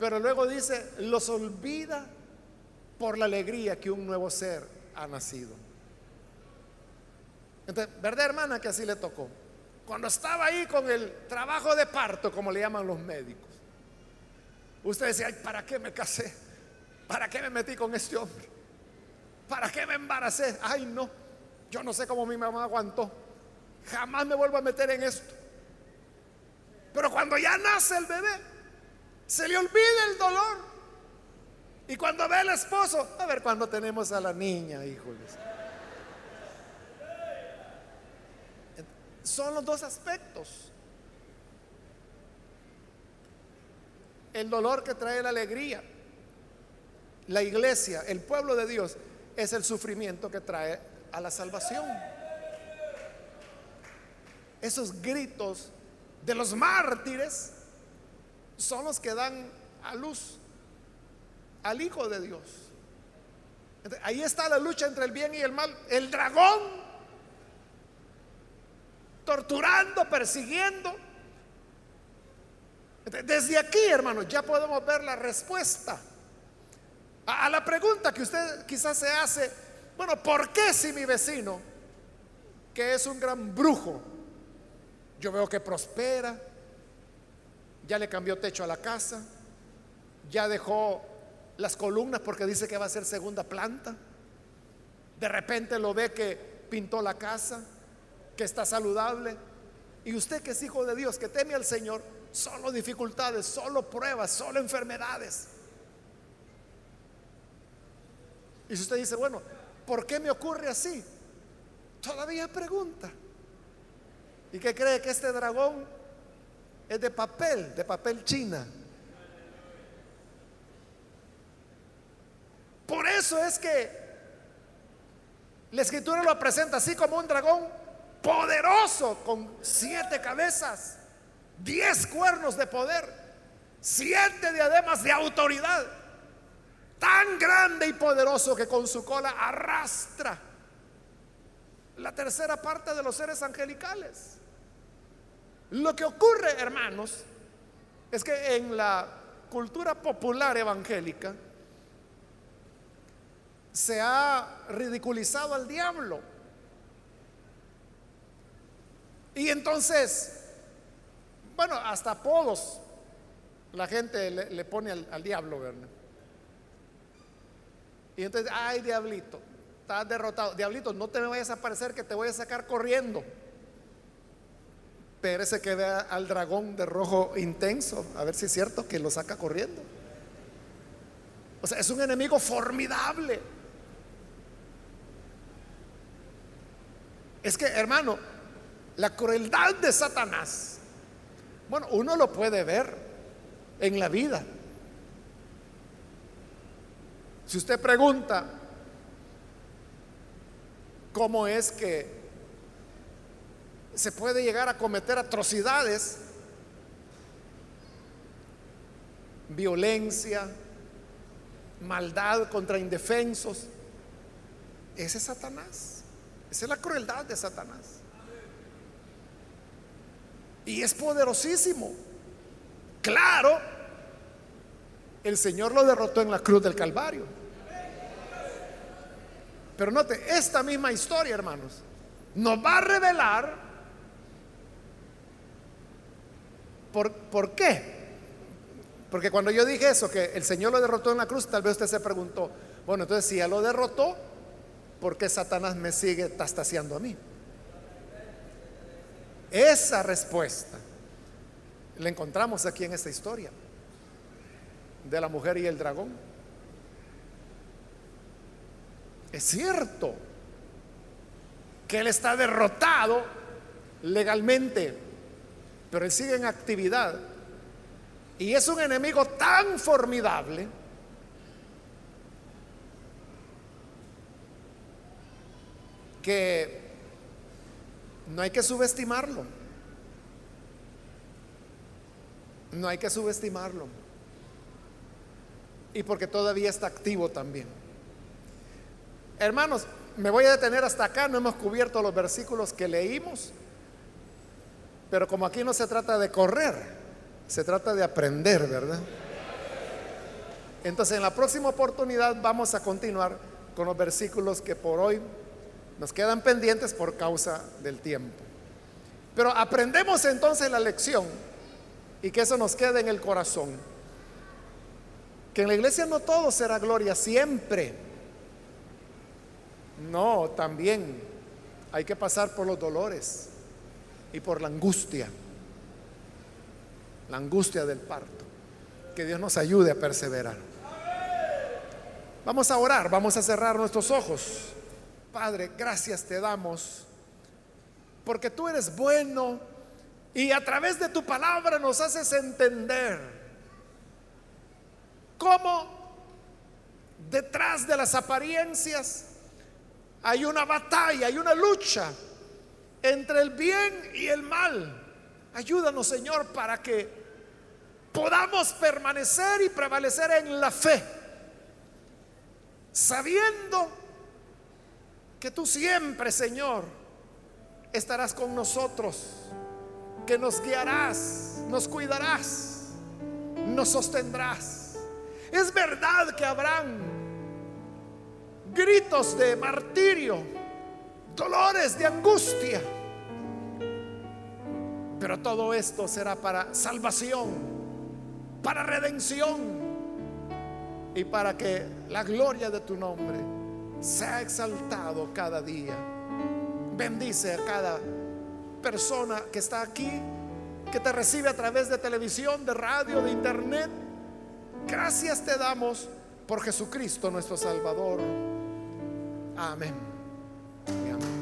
pero luego dice, los olvida por la alegría que un nuevo ser ha nacido. Entonces, ¿verdad hermana que así le tocó? Cuando estaba ahí con el trabajo de parto, como le llaman los médicos, usted decía, Ay, ¿para qué me casé? ¿Para qué me metí con este hombre? ¿Para qué me embaracé? Ay, no, yo no sé cómo mi mamá aguantó. Jamás me vuelvo a meter en esto. Pero cuando ya nace el bebé, se le olvida el dolor. Y cuando ve el esposo, a ver cuando tenemos a la niña, híjoles. Son los dos aspectos. El dolor que trae la alegría. La iglesia, el pueblo de Dios, es el sufrimiento que trae a la salvación. Esos gritos de los mártires son los que dan a luz al Hijo de Dios. ahí está la lucha entre el bien y el mal. El dragón torturando, persiguiendo. Desde aquí, hermanos, ya podemos ver la respuesta a, a la pregunta que usted quizás se hace. Bueno, ¿por qué si mi vecino, que es un gran brujo, yo veo que prospera, ya le cambió techo a la casa, ya dejó las columnas porque dice que va a ser segunda planta. De repente lo ve que pintó la casa, que está saludable. Y usted que es hijo de Dios, que teme al Señor, solo dificultades, solo pruebas, solo enfermedades. Y si usted dice, bueno, ¿por qué me ocurre así? Todavía pregunta. ¿Y qué cree que este dragón es de papel, de papel china? Por eso es que la escritura lo presenta así como un dragón poderoso con siete cabezas, diez cuernos de poder, siete diademas de autoridad, tan grande y poderoso que con su cola arrastra la tercera parte de los seres angelicales. Lo que ocurre, hermanos, es que en la cultura popular evangélica se ha ridiculizado al diablo. Y entonces, bueno, hasta apodos la gente le, pone al, diablo, ¿verdad? Y entonces, ay, diablito, estás derrotado. Diablito, no te me vayas a aparecer que te voy a sacar corriendo. Pérese que vea al dragón de rojo intenso, a ver si es cierto que lo saca corriendo. O sea, es un enemigo formidable. Es que, hermano, la crueldad de Satanás, bueno, uno lo puede ver en la vida. Si usted pregunta cómo es que se puede llegar a cometer atrocidades, violencia, maldad contra indefensos. Ese es Satanás. Esa es la crueldad de Satanás. Y es poderosísimo. Claro, el Señor lo derrotó en la cruz del Calvario. Pero note, esta misma historia, hermanos, nos va a revelar por, por qué porque cuando yo dije eso, que el Señor lo derrotó en la cruz, tal vez usted se preguntó, bueno, entonces si ya lo derrotó, ¿por qué Satanás me sigue tastaseando a mí? Esa respuesta la encontramos aquí en esta historia de la mujer y el dragón. Es cierto que él está derrotado legalmente, pero él sigue en actividad. Y es un enemigo tan formidable que no hay que subestimarlo. No hay que subestimarlo. Y porque todavía está activo también. Hermanos, me voy a detener hasta acá. No hemos cubierto los versículos que leímos. Pero como aquí no se trata de correr, se trata de aprender, ¿verdad? Entonces en la próxima oportunidad vamos a continuar con los versículos que por hoy nos quedan pendientes por causa del tiempo. Pero aprendemos entonces la lección y que eso nos quede en el corazón. Que en la iglesia no todo será gloria siempre. No, también hay que pasar por los dolores y por la angustia. La angustia del parto. Que Dios nos ayude a perseverar. Vamos a orar, vamos a cerrar nuestros ojos. Padre, gracias te damos porque tú eres bueno y a través de tu palabra nos haces entender cómo detrás de las apariencias hay una batalla, hay una lucha entre el bien y el mal. Ayúdanos, Señor, para que podamos permanecer y prevalecer en la fe, sabiendo que tú siempre, Señor, estarás con nosotros, que nos guiarás, nos cuidarás, nos sostendrás. Es verdad que habrán gritos de martirio, dolores de angustia, pero todo esto será para salvación, para redención y para que la gloria de tu nombre sea exaltado cada día. Bendice a cada persona que está aquí, que te recibe a través de televisión, de radio, de internet. Gracias te damos por Jesucristo nuestro Salvador. Amén. amén.